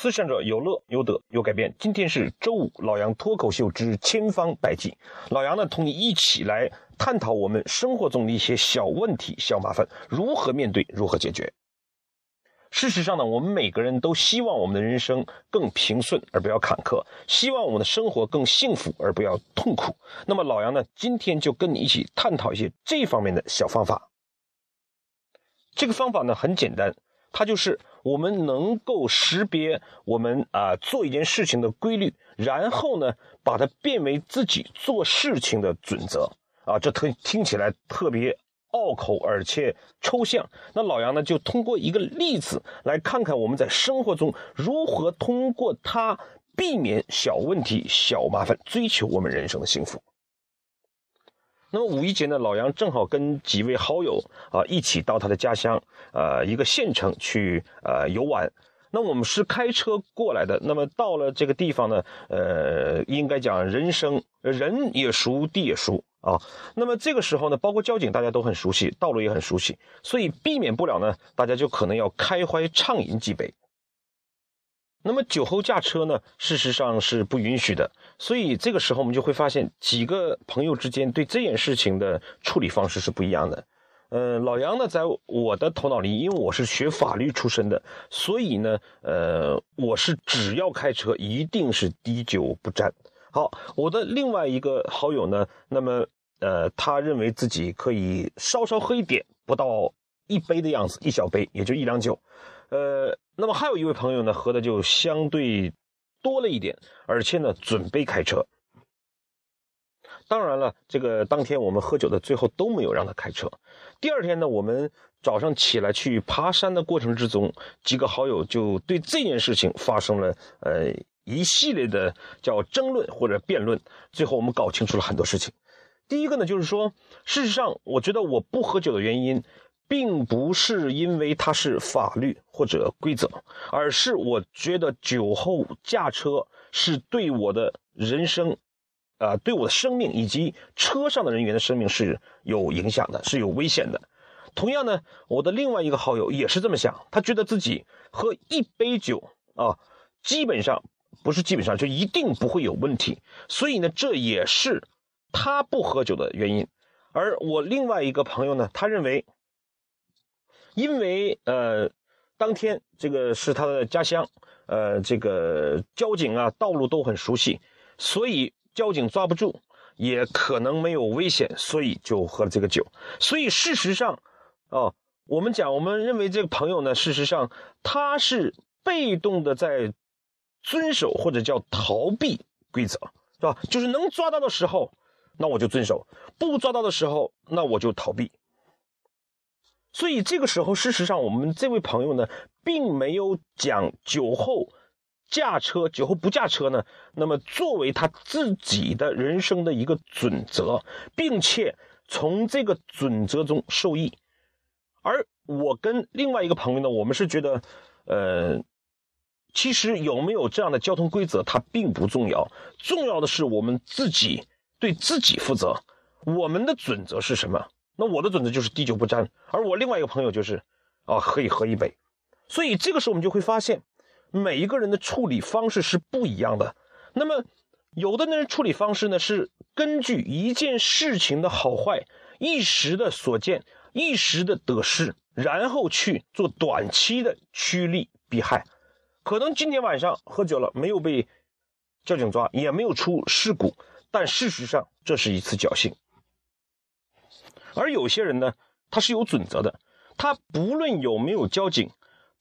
思想者有乐有得有改变。今天是周五，老杨脱口秀之千方百计。老杨呢，同你一起来探讨我们生活中的一些小问题、小麻烦，如何面对，如何解决。事实上呢，我们每个人都希望我们的人生更平顺，而不要坎坷；希望我们的生活更幸福，而不要痛苦。那么，老杨呢，今天就跟你一起探讨一些这方面的小方法。这个方法呢，很简单。它就是我们能够识别我们啊做一件事情的规律，然后呢把它变为自己做事情的准则啊，这特听起来特别拗口而且抽象。那老杨呢就通过一个例子来看看我们在生活中如何通过它避免小问题、小麻烦，追求我们人生的幸福。那么五一节呢，老杨正好跟几位好友啊一起到他的家乡，呃，一个县城去呃游玩。那我们是开车过来的。那么到了这个地方呢，呃，应该讲人生人也熟，地也熟啊。那么这个时候呢，包括交警大家都很熟悉，道路也很熟悉，所以避免不了呢，大家就可能要开怀畅饮几杯。那么酒后驾车呢，事实上是不允许的。所以这个时候我们就会发现，几个朋友之间对这件事情的处理方式是不一样的。呃，老杨呢，在我的头脑里，因为我是学法律出身的，所以呢，呃，我是只要开车一定是滴酒不沾。好，我的另外一个好友呢，那么呃，他认为自己可以稍稍喝一点，不到一杯的样子，一小杯也就一两酒。呃，那么还有一位朋友呢，喝的就相对多了一点，而且呢，准备开车。当然了，这个当天我们喝酒的最后都没有让他开车。第二天呢，我们早上起来去爬山的过程之中，几个好友就对这件事情发生了呃一系列的叫争论或者辩论。最后我们搞清楚了很多事情。第一个呢，就是说，事实上，我觉得我不喝酒的原因。并不是因为它是法律或者规则，而是我觉得酒后驾车是对我的人生，啊，对我的生命以及车上的人员的生命是有影响的，是有危险的。同样呢，我的另外一个好友也是这么想，他觉得自己喝一杯酒啊，基本上不是基本上就一定不会有问题，所以呢，这也是他不喝酒的原因。而我另外一个朋友呢，他认为。因为呃，当天这个是他的家乡，呃，这个交警啊，道路都很熟悉，所以交警抓不住，也可能没有危险，所以就喝了这个酒。所以事实上，哦，我们讲，我们认为这个朋友呢，事实上他是被动的在遵守或者叫逃避规则，是吧？就是能抓到的时候，那我就遵守；不抓到的时候，那我就逃避。所以这个时候，事实上，我们这位朋友呢，并没有讲酒后驾车、酒后不驾车呢，那么作为他自己的人生的一个准则，并且从这个准则中受益。而我跟另外一个朋友呢，我们是觉得，呃，其实有没有这样的交通规则，它并不重要，重要的是我们自己对自己负责，我们的准则是什么？那我的准则就是滴酒不沾，而我另外一个朋友就是，啊，可以喝一杯。所以这个时候我们就会发现，每一个人的处理方式是不一样的。那么，有的人处理方式呢是根据一件事情的好坏、一时的所见、一时的得失，然后去做短期的趋利避害。可能今天晚上喝酒了，没有被交警抓，也没有出事故，但事实上这是一次侥幸。而有些人呢，他是有准则的，他不论有没有交警，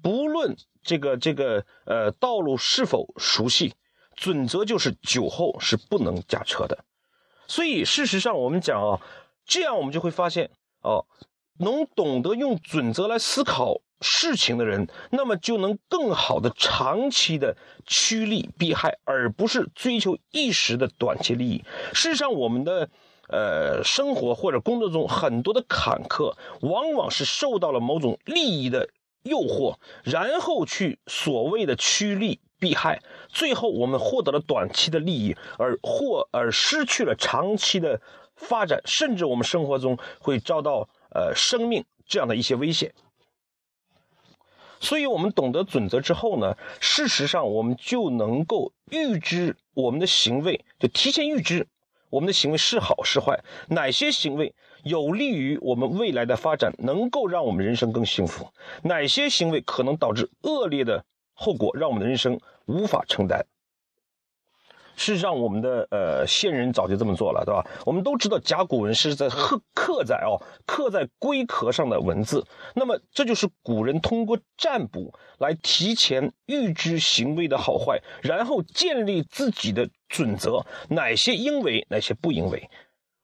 不论这个这个呃道路是否熟悉，准则就是酒后是不能驾车的。所以事实上我们讲啊，这样我们就会发现哦，能懂得用准则来思考事情的人，那么就能更好的长期的趋利避害，而不是追求一时的短期利益。事实上我们的。呃，生活或者工作中很多的坎坷，往往是受到了某种利益的诱惑，然后去所谓的趋利避害，最后我们获得了短期的利益，而或而失去了长期的发展，甚至我们生活中会遭到呃生命这样的一些危险。所以，我们懂得准则之后呢，事实上我们就能够预知我们的行为，就提前预知我们的行为是好是坏，哪些行为有利于我们未来的发展，能够让我们人生更幸福，哪些行为可能导致恶劣的后果，让我们的人生无法承担。事实上，我们的呃先人早就这么做了，对吧？我们都知道甲骨文是在刻刻在哦刻在龟壳上的文字，那么这就是古人通过占卜来提前预知行为的好坏，然后建立自己的准则，哪些应为，哪些不应为。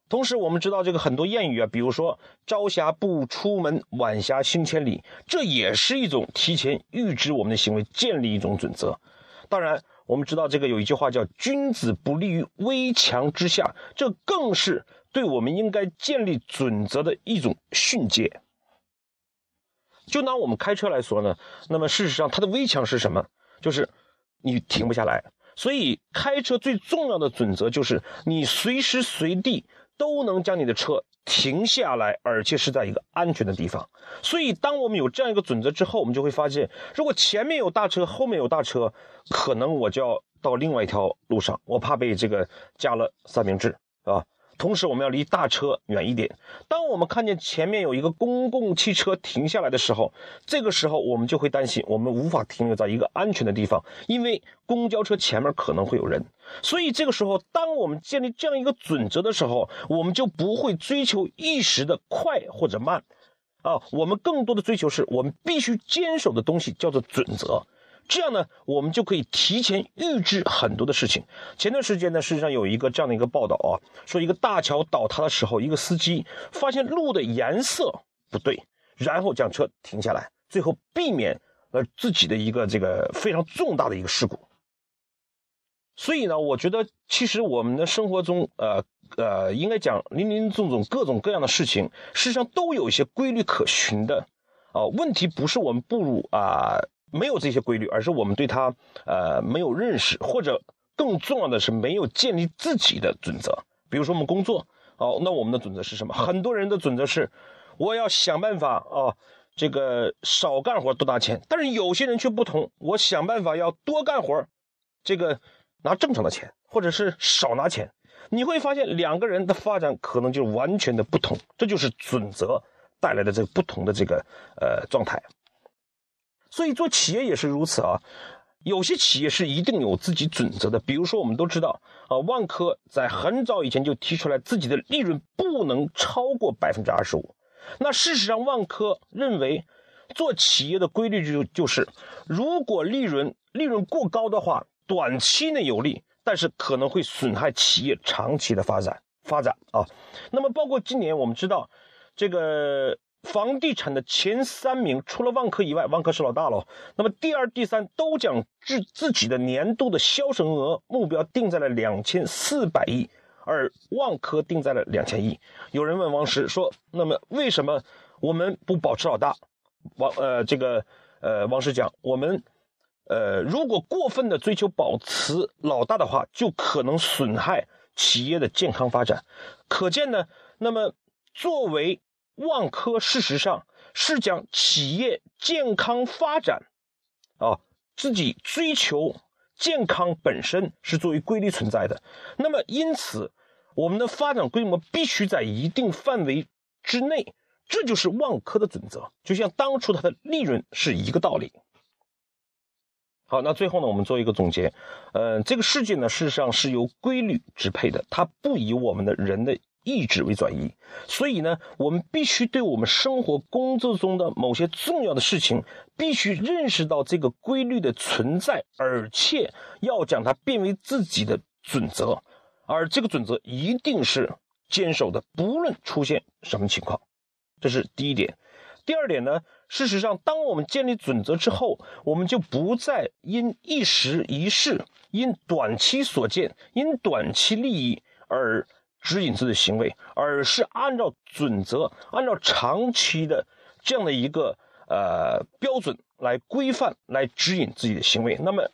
同时，我们知道这个很多谚语啊，比如说“朝霞不出门，晚霞行千里”，这也是一种提前预知我们的行为，建立一种准则。当然。我们知道这个有一句话叫“君子不立于危墙之下”，这更是对我们应该建立准则的一种训诫。就拿我们开车来说呢，那么事实上它的危墙是什么？就是你停不下来。所以开车最重要的准则就是你随时随地都能将你的车停下来，而且是在一个安全的地方。所以当我们有这样一个准则之后，我们就会发现，如果前面有大车，后面有大车。可能我就要到另外一条路上，我怕被这个加了三明治啊。同时，我们要离大车远一点。当我们看见前面有一个公共汽车停下来的时候，这个时候我们就会担心，我们无法停留在一个安全的地方，因为公交车前面可能会有人。所以，这个时候，当我们建立这样一个准则的时候，我们就不会追求一时的快或者慢啊。我们更多的追求是我们必须坚守的东西，叫做准则。这样呢，我们就可以提前预知很多的事情。前段时间呢，事实上有一个这样的一个报道啊，说一个大桥倒塌的时候，一个司机发现路的颜色不对，然后将车停下来，最后避免了自己的一个这个非常重大的一个事故。所以呢，我觉得其实我们的生活中，呃呃，应该讲林林总总各种各样的事情，事实上都有一些规律可循的。啊，问题不是我们步入啊。没有这些规律，而是我们对它，呃，没有认识，或者更重要的是没有建立自己的准则。比如说我们工作，哦，那我们的准则是什么？很多人的准则是，我要想办法啊，这个少干活多拿钱。但是有些人却不同，我想办法要多干活，这个拿正常的钱，或者是少拿钱。你会发现两个人的发展可能就完全的不同，这就是准则带来的这个不同的这个呃状态。所以做企业也是如此啊，有些企业是一定有自己准则的。比如说，我们都知道啊，万科在很早以前就提出来自己的利润不能超过百分之二十五。那事实上，万科认为做企业的规律就就是，如果利润利润过高的话，短期内有利，但是可能会损害企业长期的发展发展啊。那么，包括今年我们知道这个。房地产的前三名，除了万科以外，万科是老大了。那么第二、第三都将自自己的年度的销售额目标定在了两千四百亿，而万科定在了两千亿。有人问王石说：“那么为什么我们不保持老大？”王呃，这个呃，王石讲：“我们呃，如果过分的追求保持老大的话，就可能损害企业的健康发展。可见呢，那么作为。”万科事实上是将企业健康发展，啊，自己追求健康本身是作为规律存在的。那么，因此我们的发展规模必须在一定范围之内，这就是万科的准则。就像当初它的利润是一个道理。好，那最后呢，我们做一个总结。嗯，这个世界呢，事实上是由规律支配的，它不以我们的人的。意志为转移，所以呢，我们必须对我们生活、工作中的某些重要的事情，必须认识到这个规律的存在，而且要将它变为自己的准则，而这个准则一定是坚守的，不论出现什么情况。这是第一点。第二点呢，事实上，当我们建立准则之后，我们就不再因一时一事、因短期所见、因短期利益而。指引自己的行为，而是按照准则，按照长期的这样的一个呃标准来规范、来指引自己的行为，那么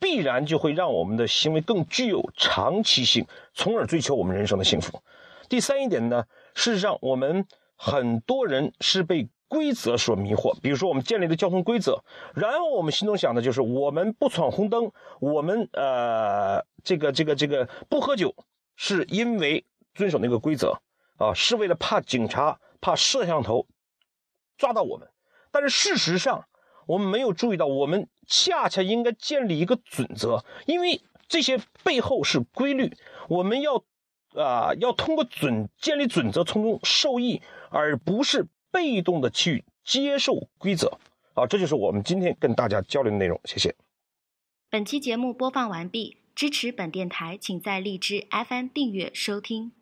必然就会让我们的行为更具有长期性，从而追求我们人生的幸福。第三一点呢，事实上我们很多人是被规则所迷惑。比如说，我们建立的交通规则，然后我们心中想的就是我们不闯红灯，我们呃这个这个这个不喝酒，是因为遵守那个规则啊，是为了怕警察怕摄像头抓到我们。但是事实上，我们没有注意到，我们恰恰应该建立一个准则，因为这些背后是规律，我们要啊要通过准建立准则从中受益，而不是被动的去接受规则。啊，这就是我们今天跟大家交流的内容。谢谢。本期节目播放完毕，支持本电台，请在荔枝 FM 订阅收听。